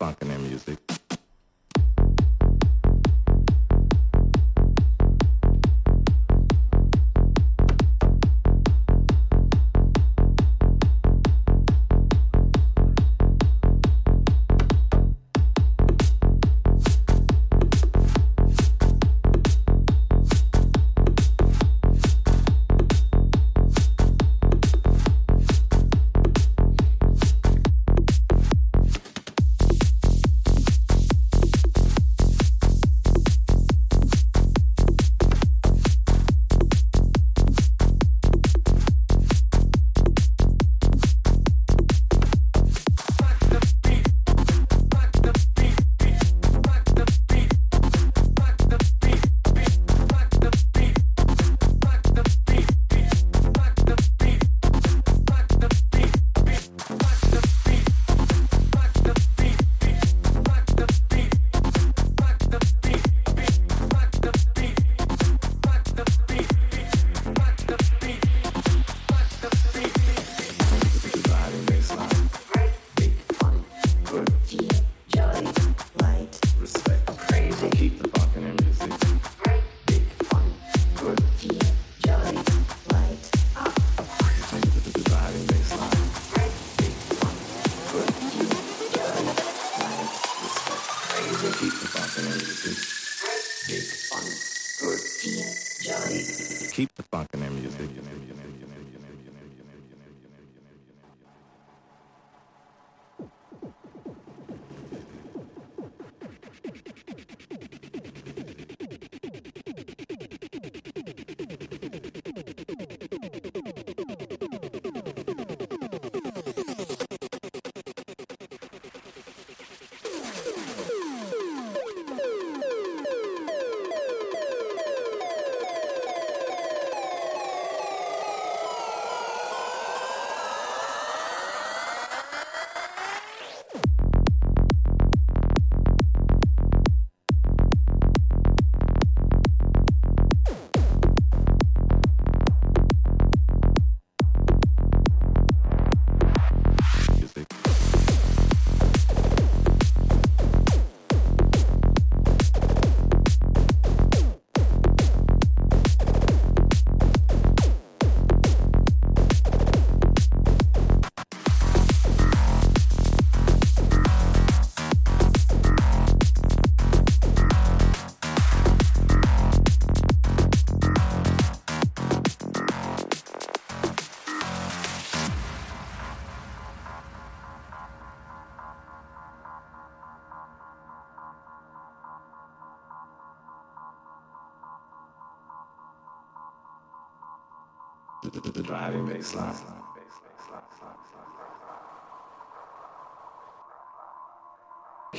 funk in their music.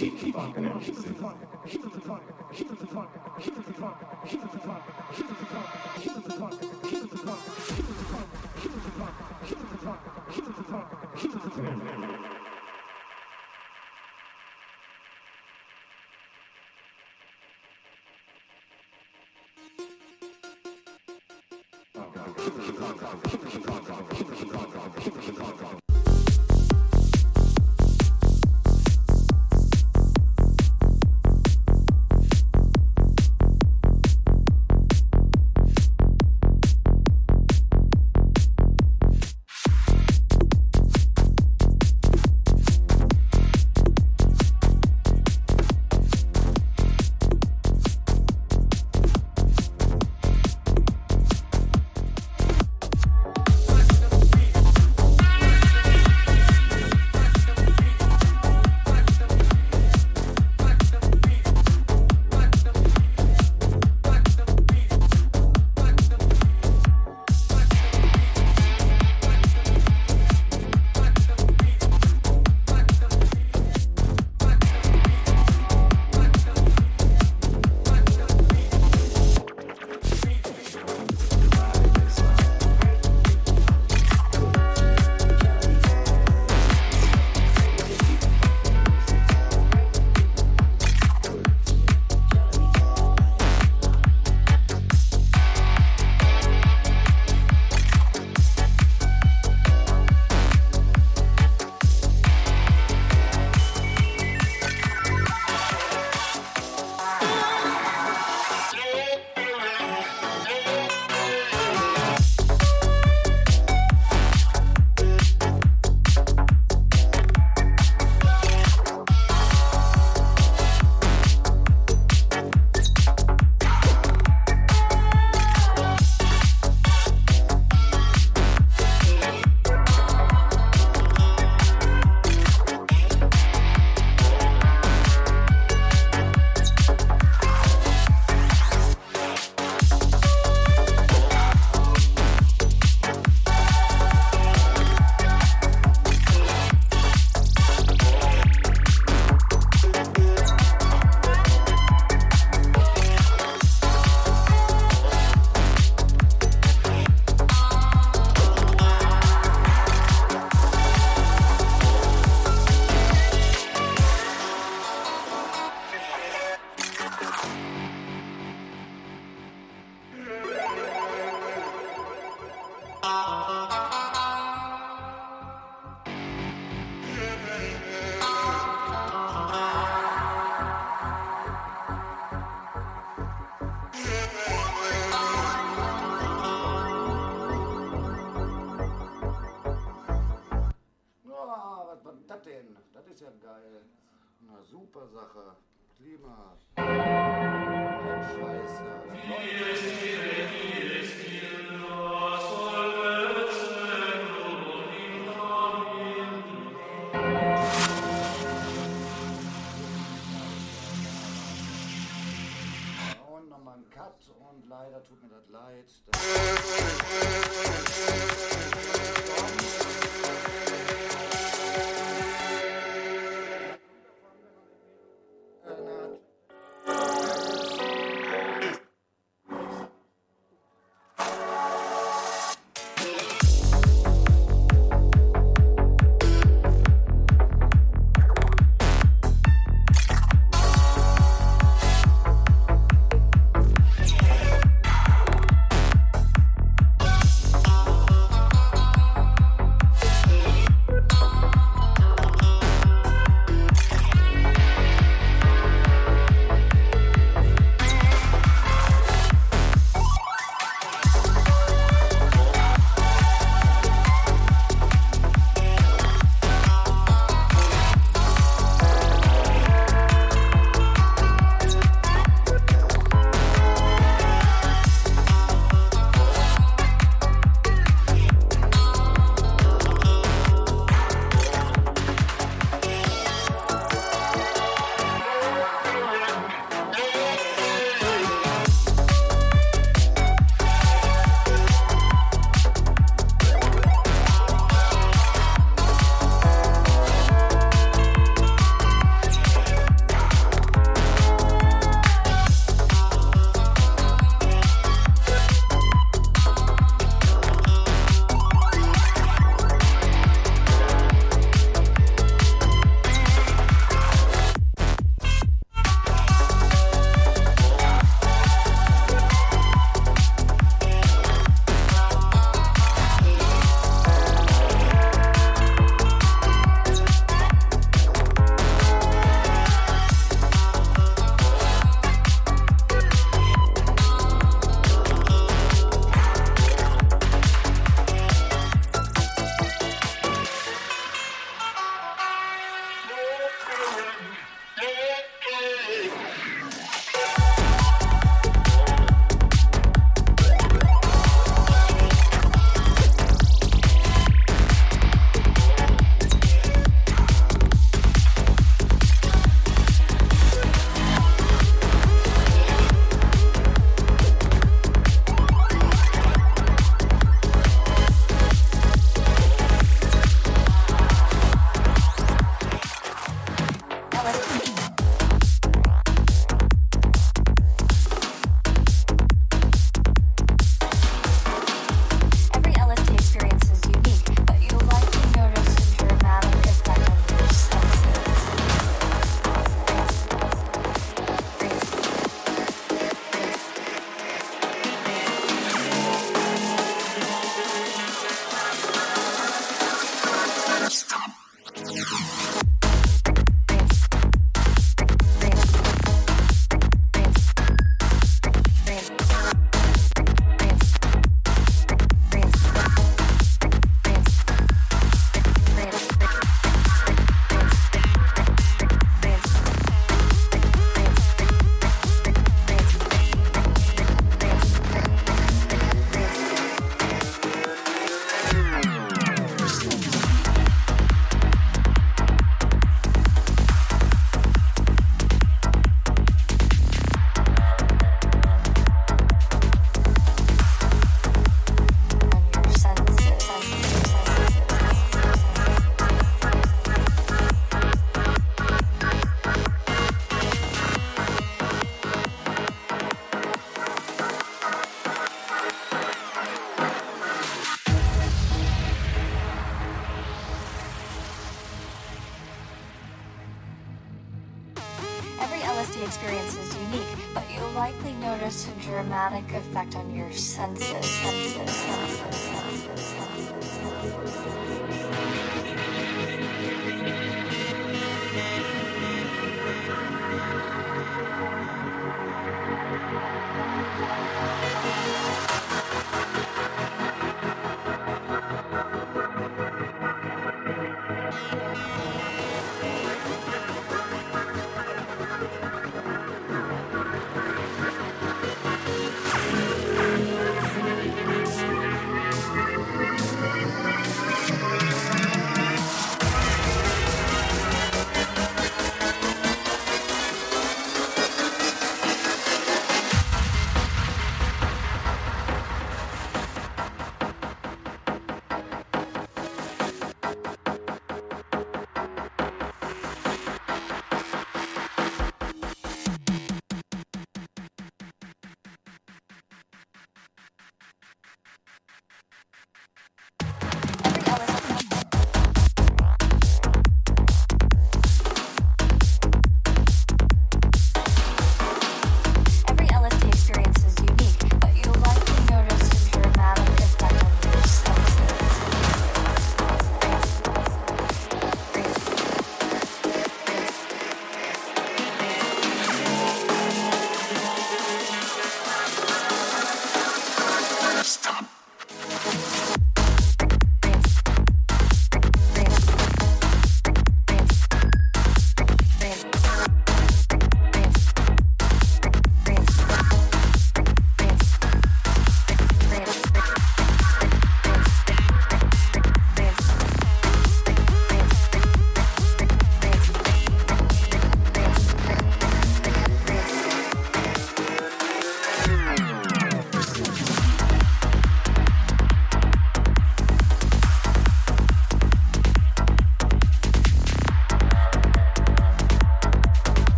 Keep, keep bumping it, keep it bumping, keep it bumping, keep it bumping, keep it bumping, keep it bumping, keep it bumping, keep it bumping, keep it bumping, keep it bumping, keep it bumping, keep it bumping, keep it bumping, keep it bumping.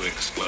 weeks.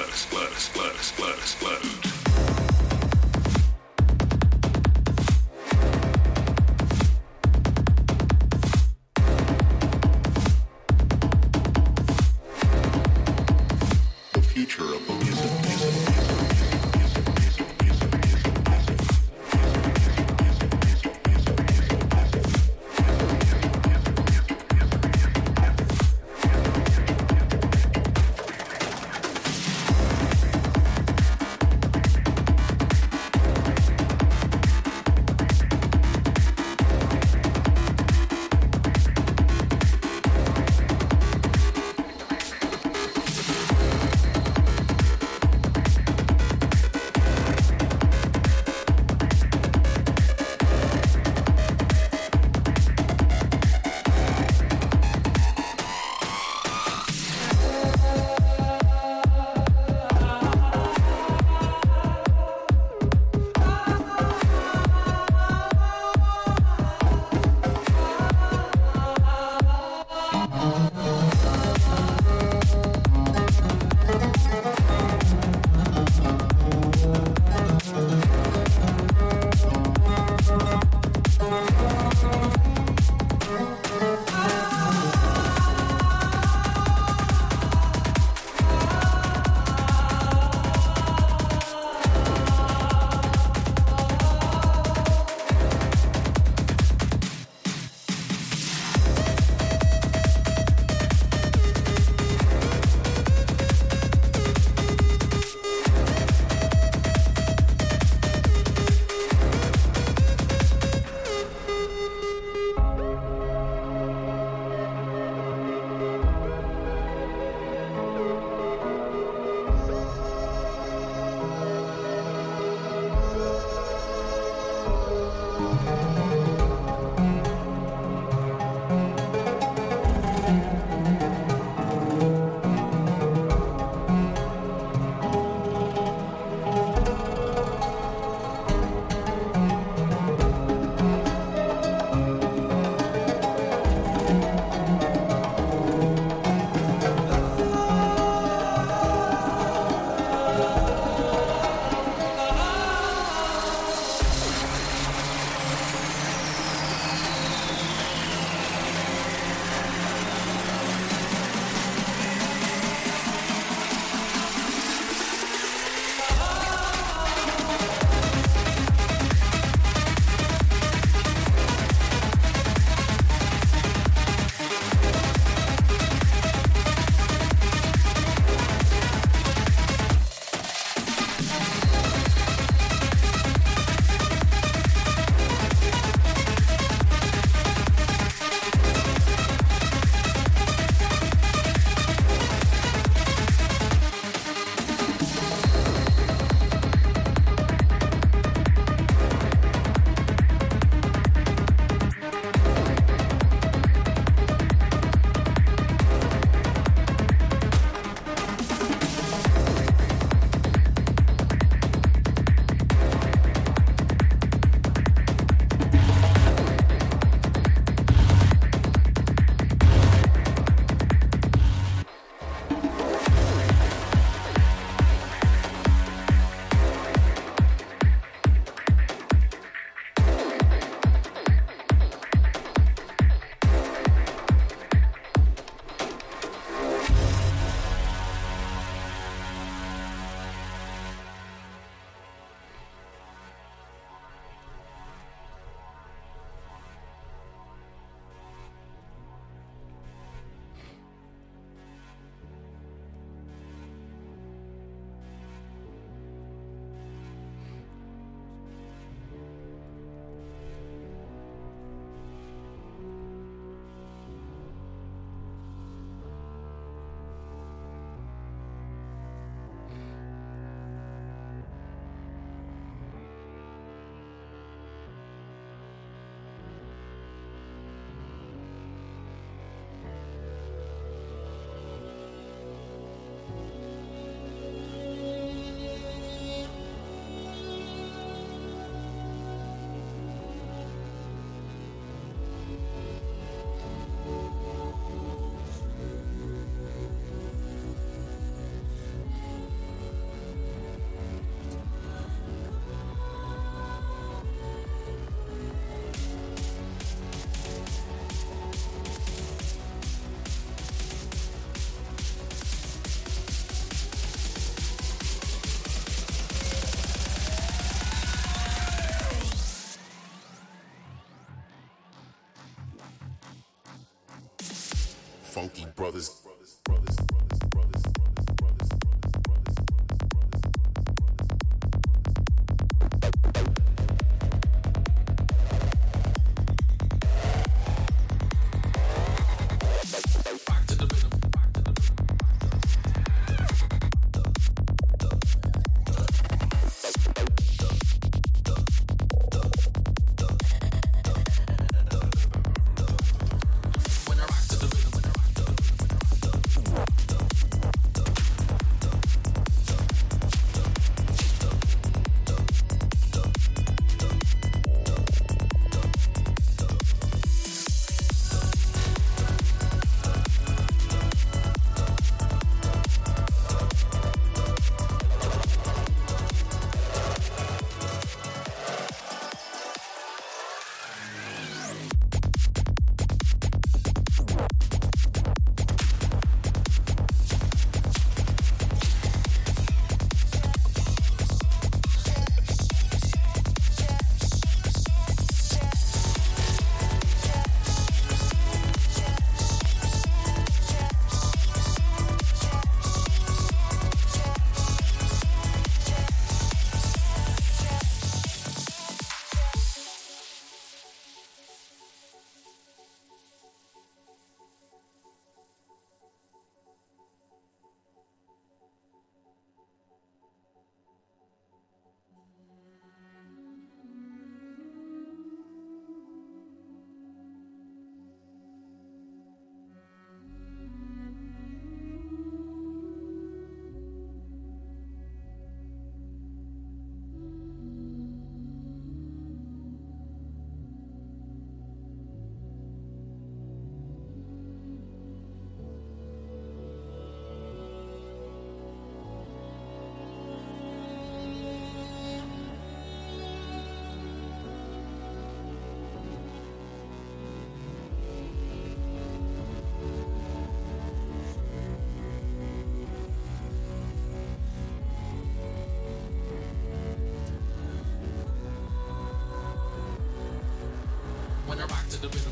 Funky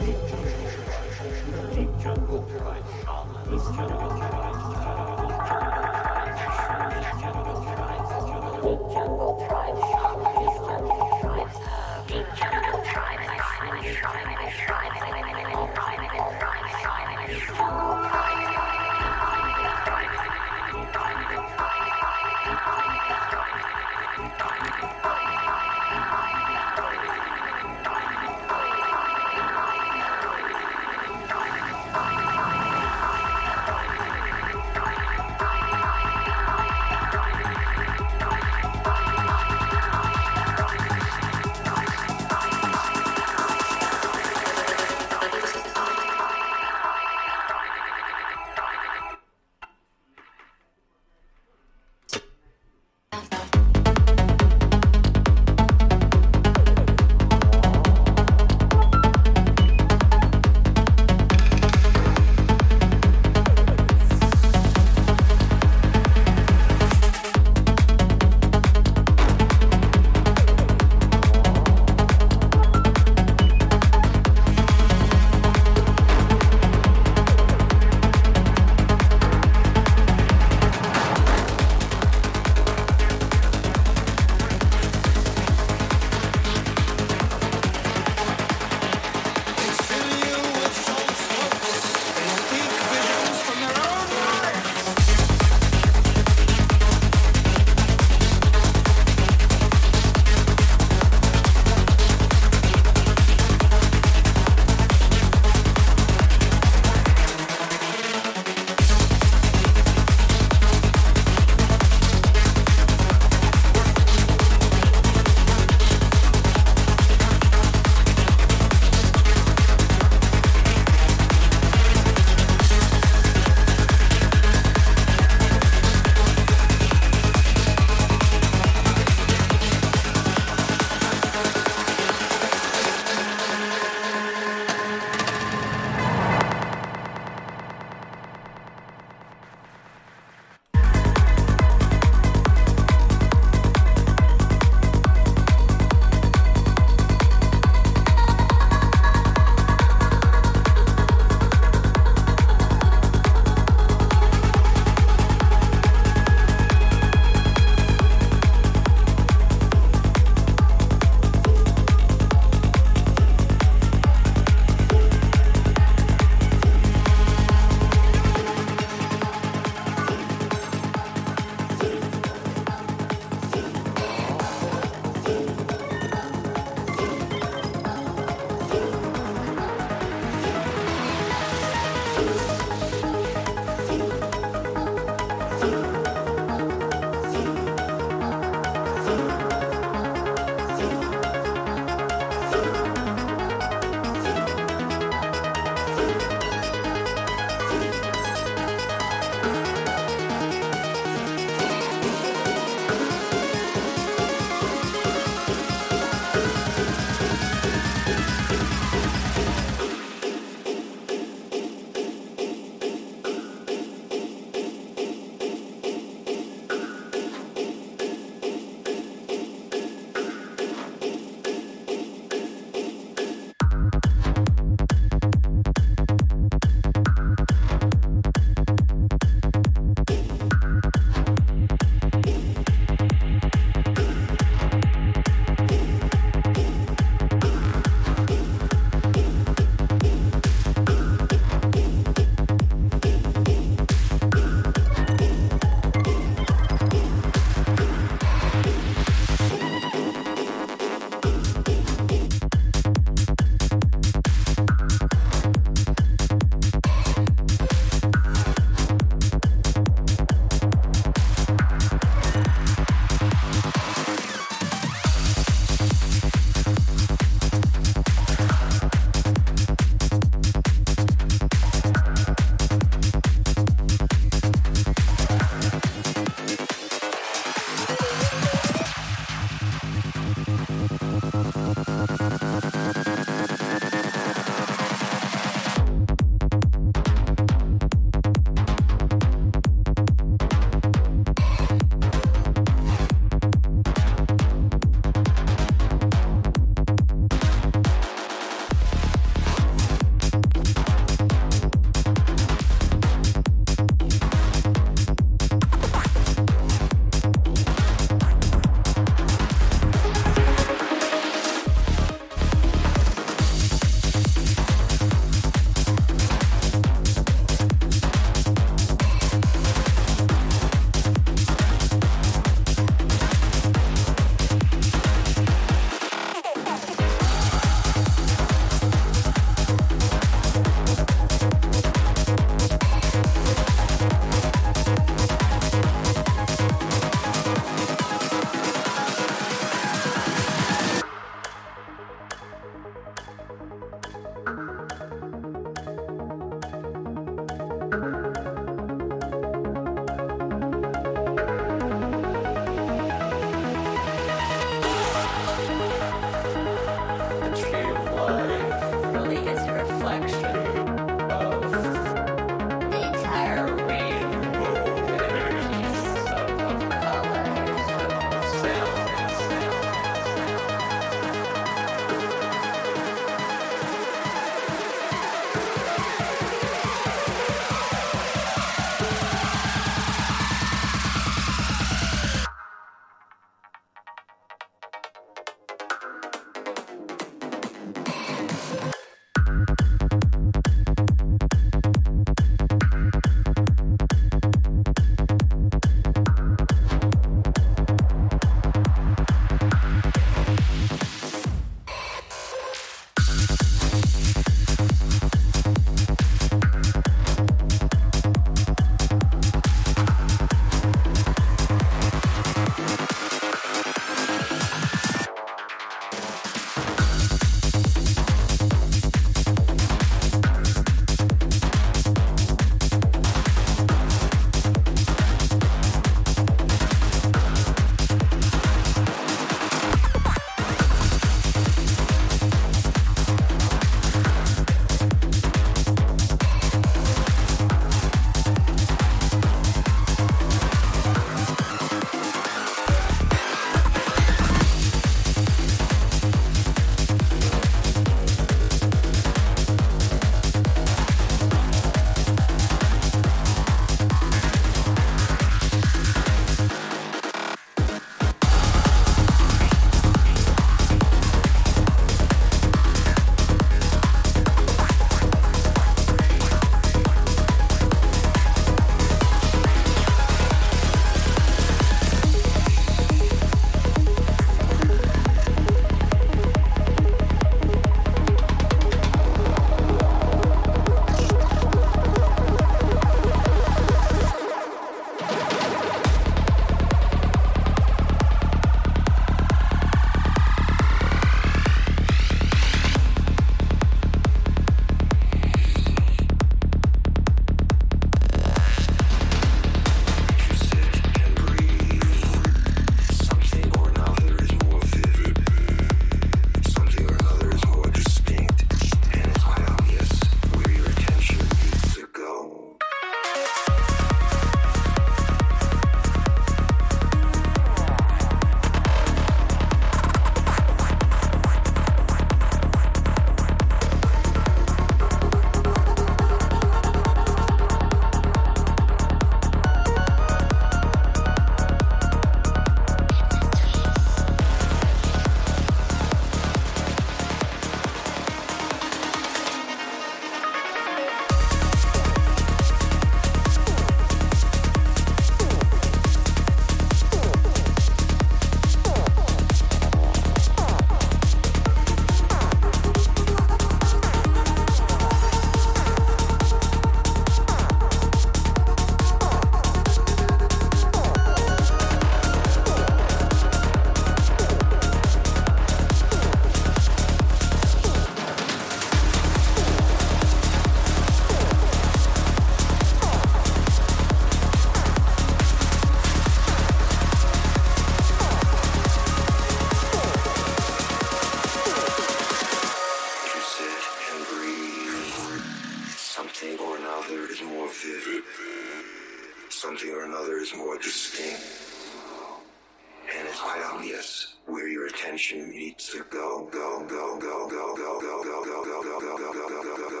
obvious where your attention needs to go, go, go, go, go, go, go, go, go, go, go, go, go, go, go, every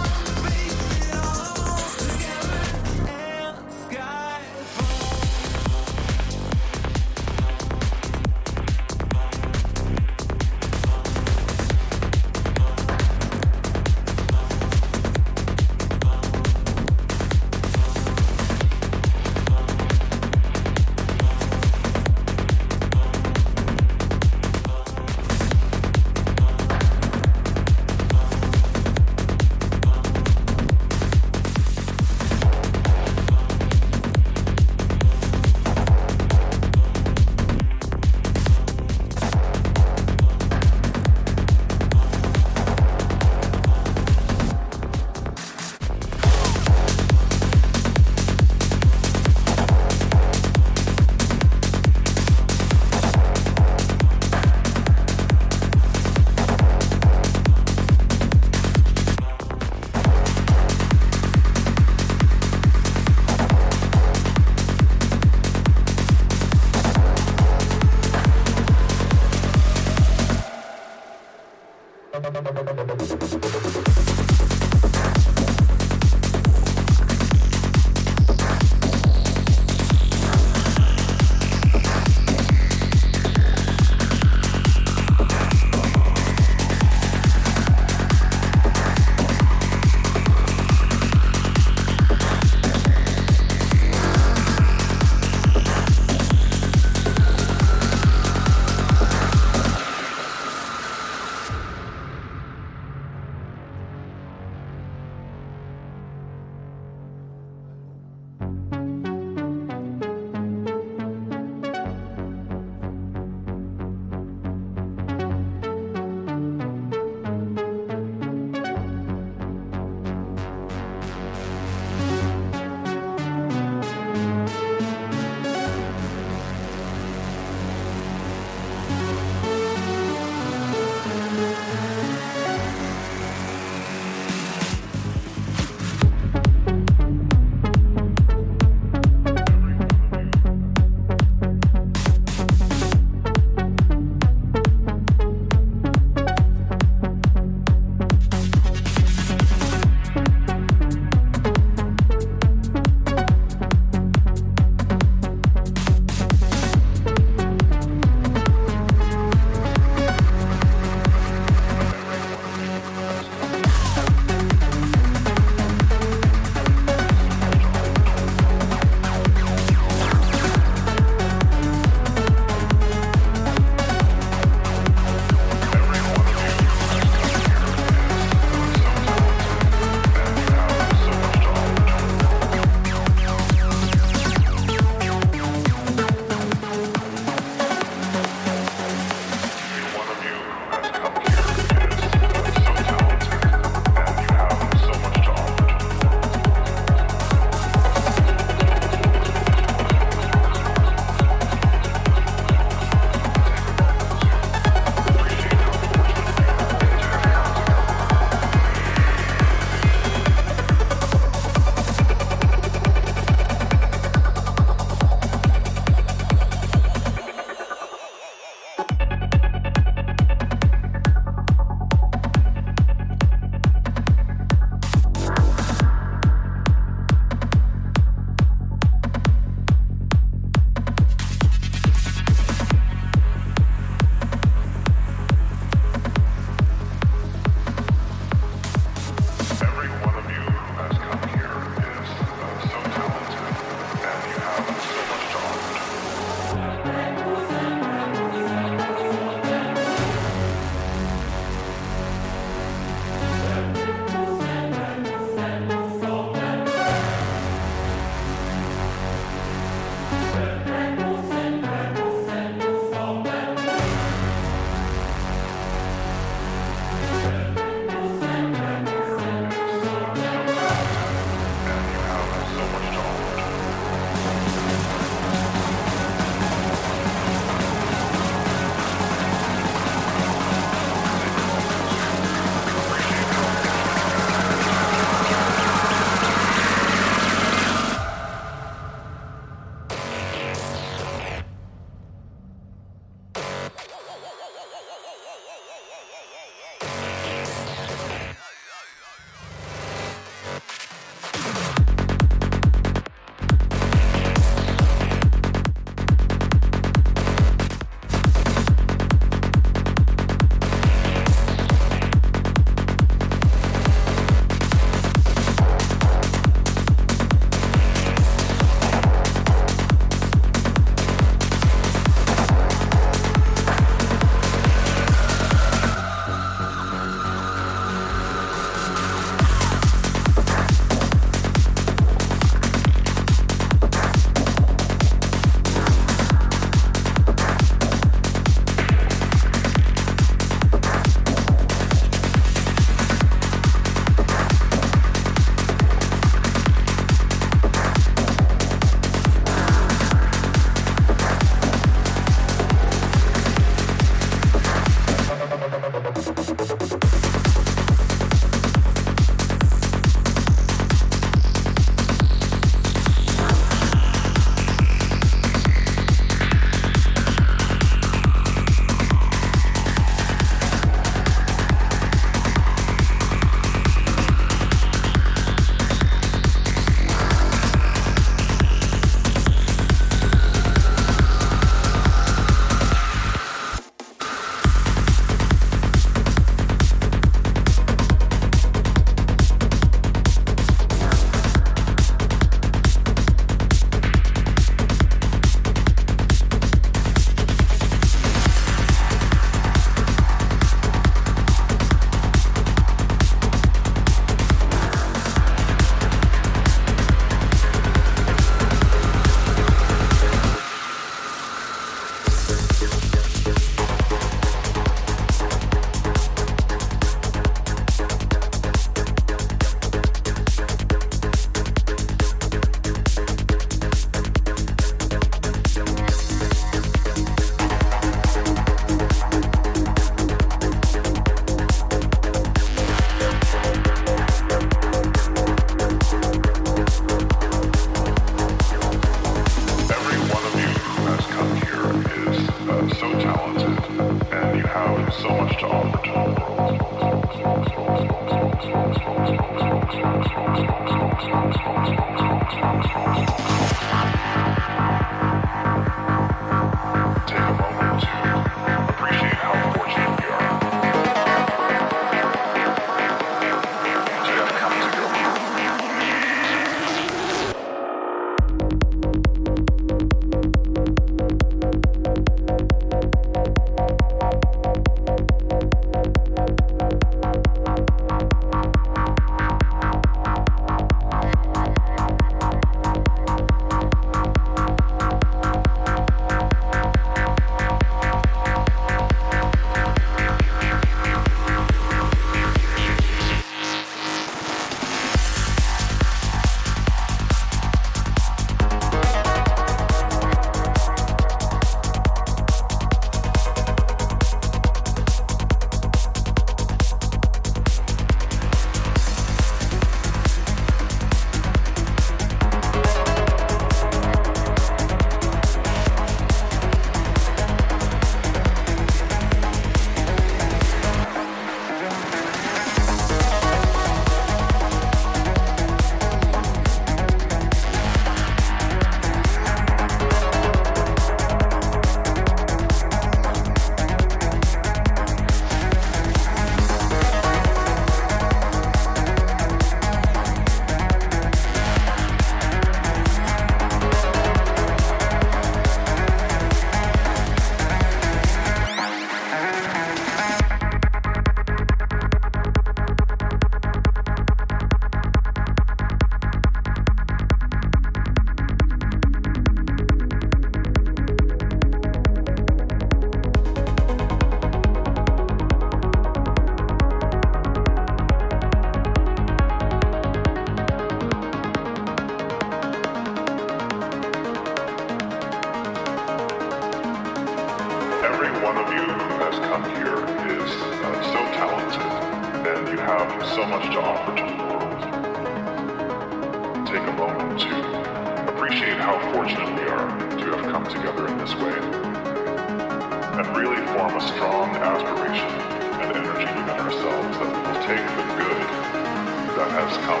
it,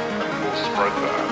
and we will spread that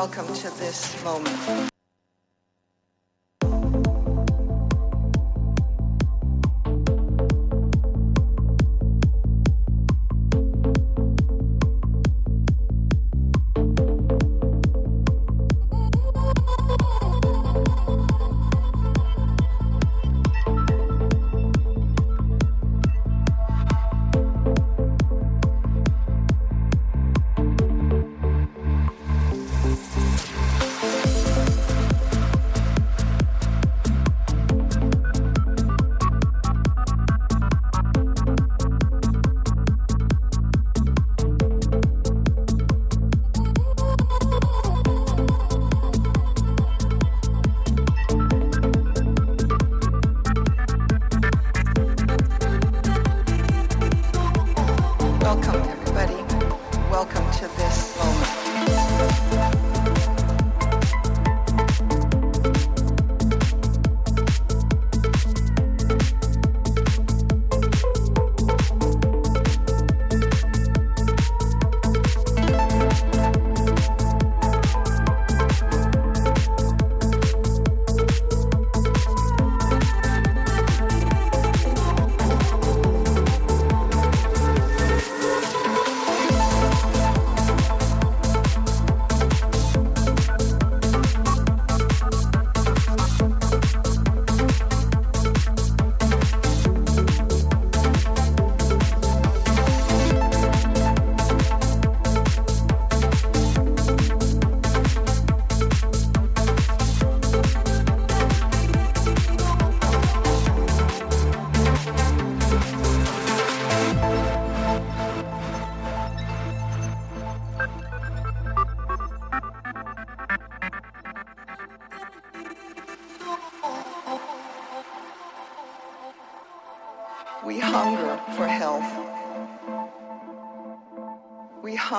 Welcome to this moment.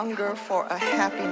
Hunger for a happiness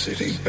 city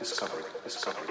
discovery, discovery,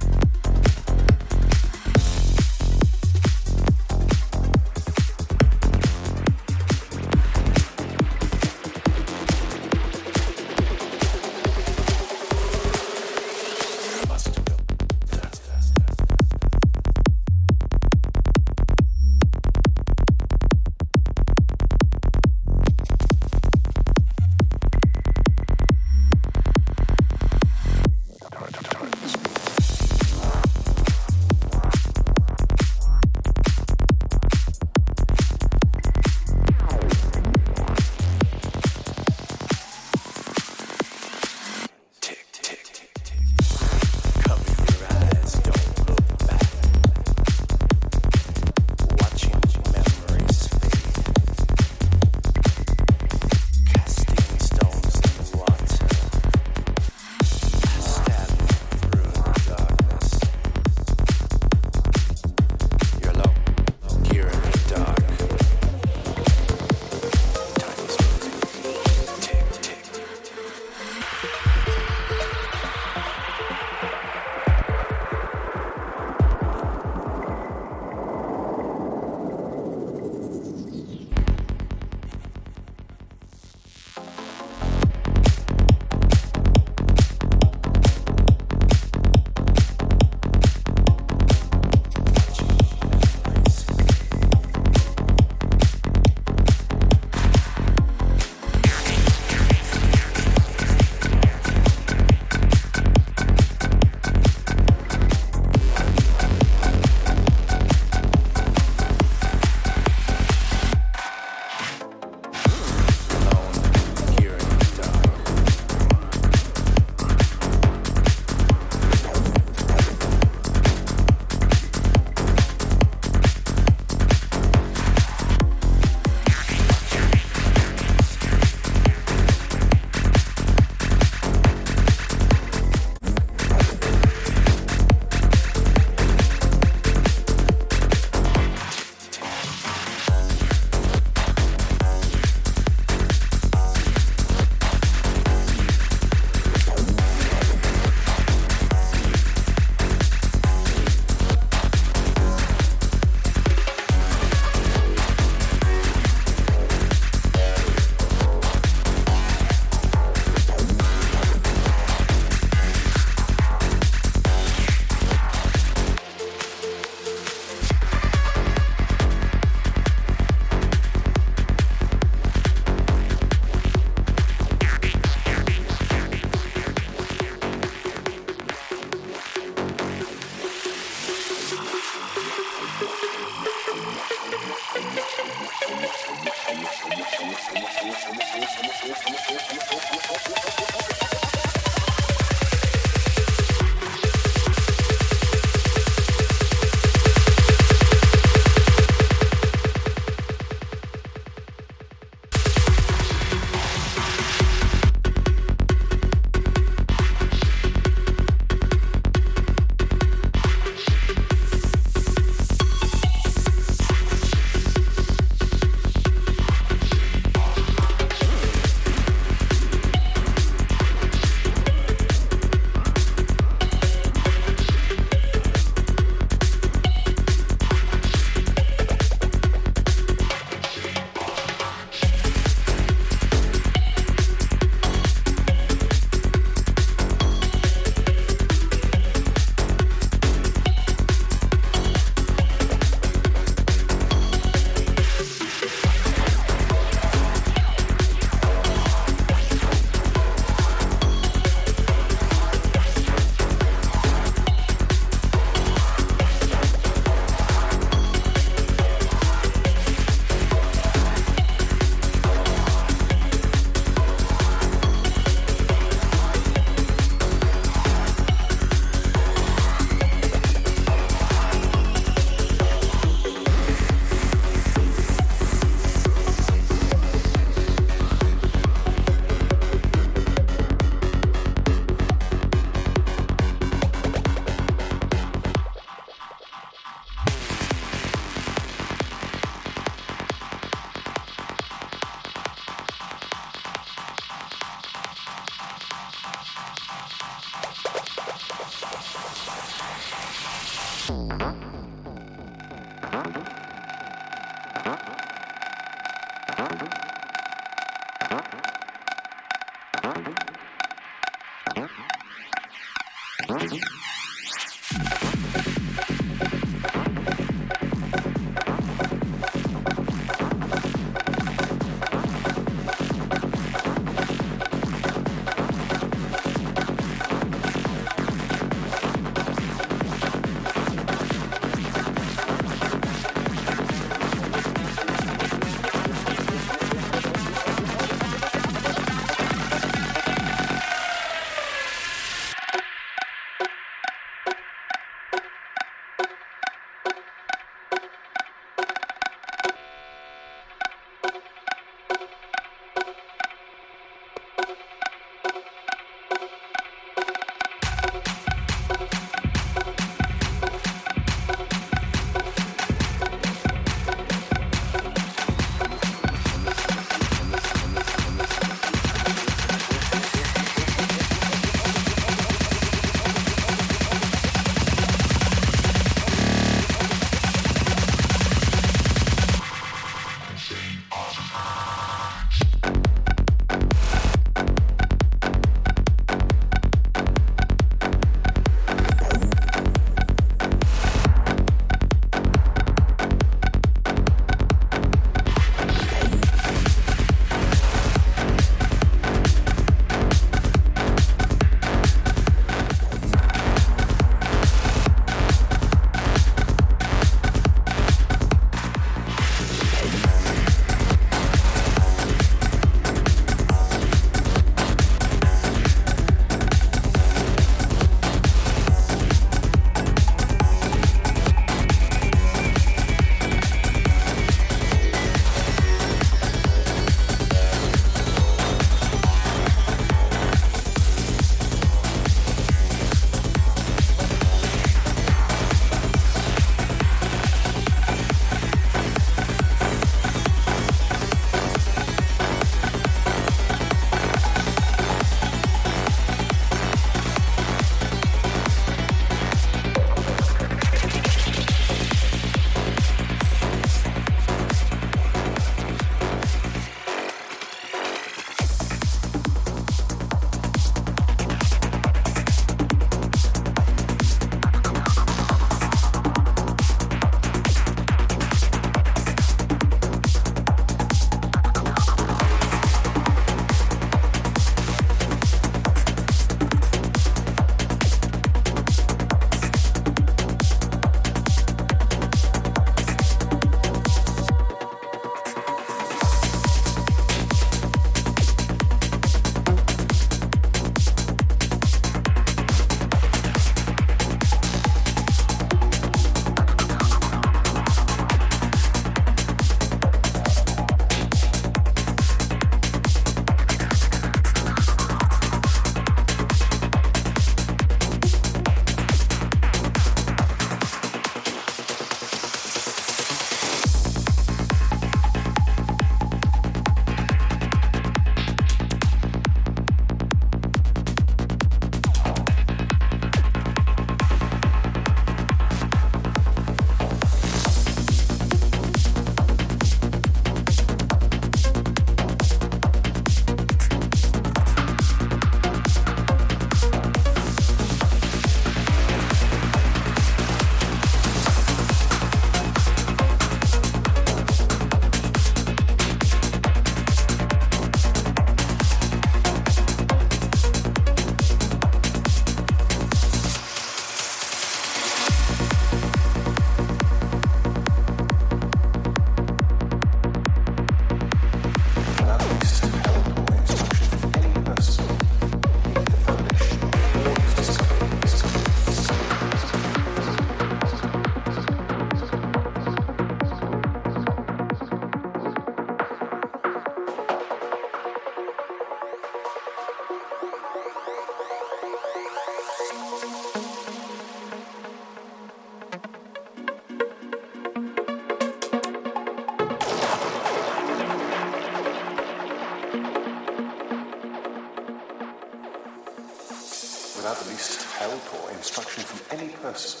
person,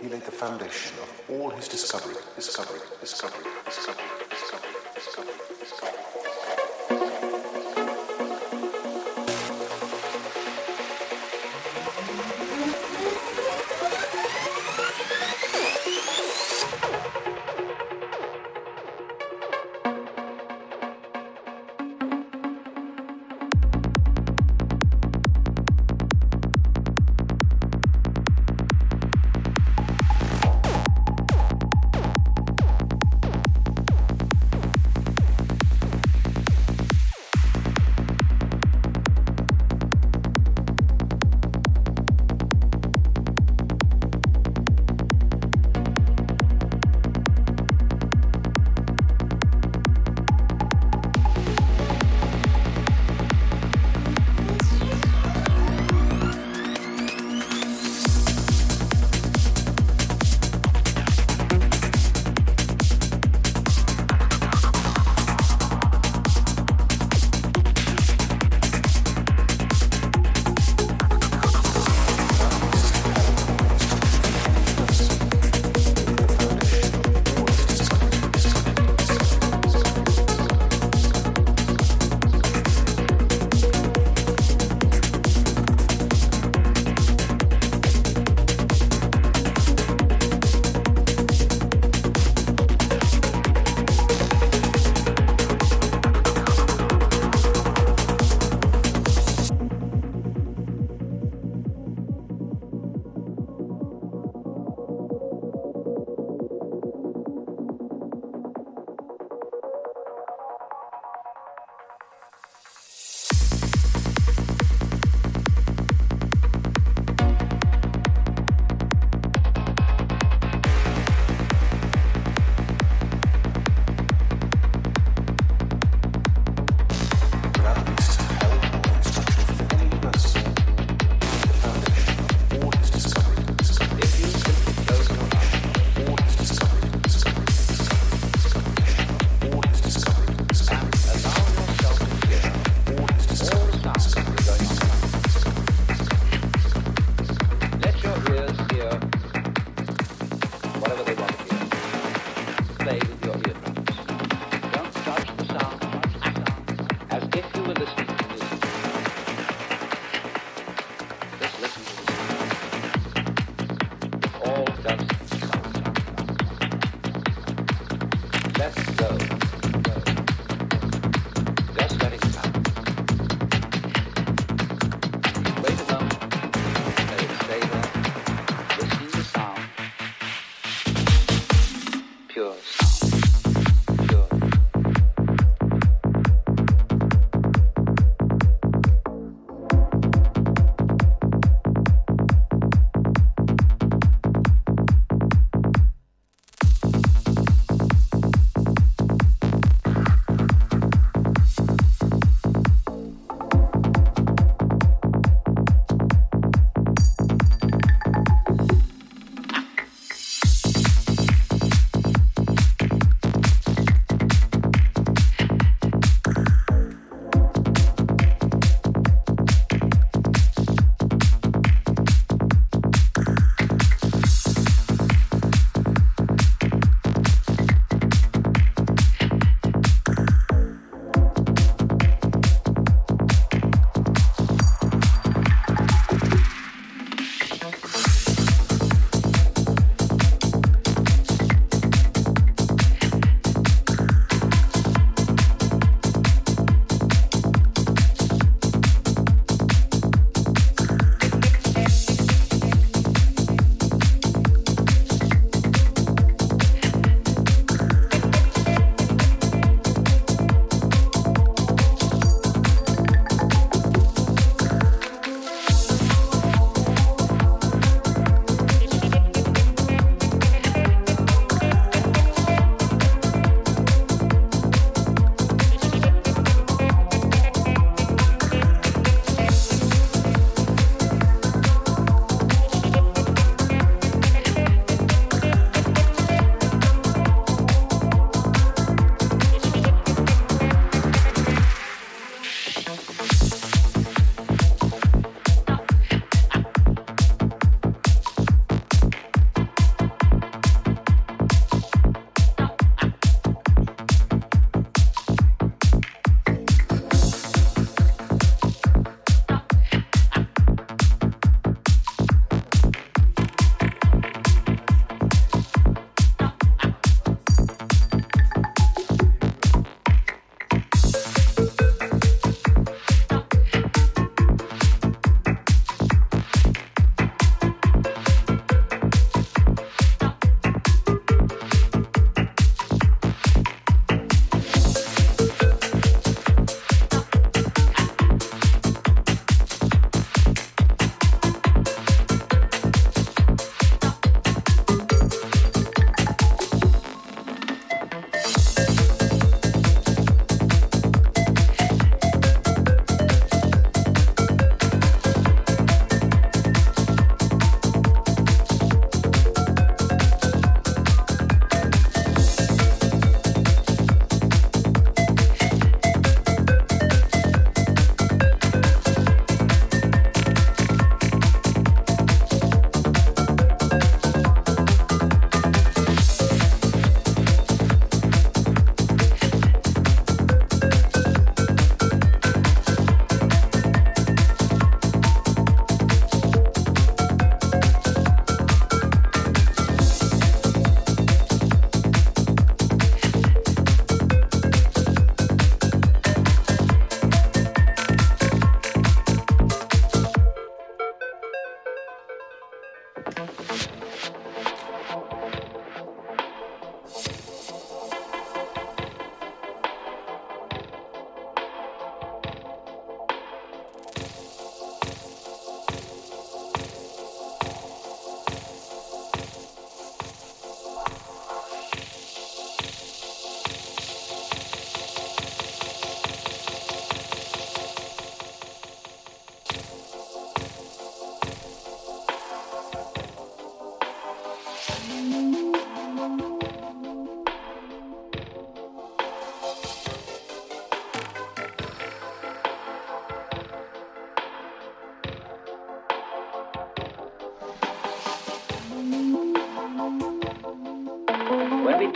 he laid the foundation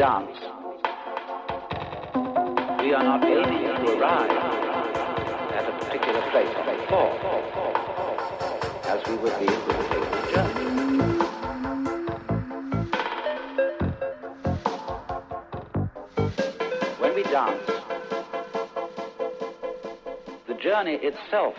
dance. We are not aiming to arrive at a particular place or fall, as we would be if we were taking a journey. When we dance, the journey itself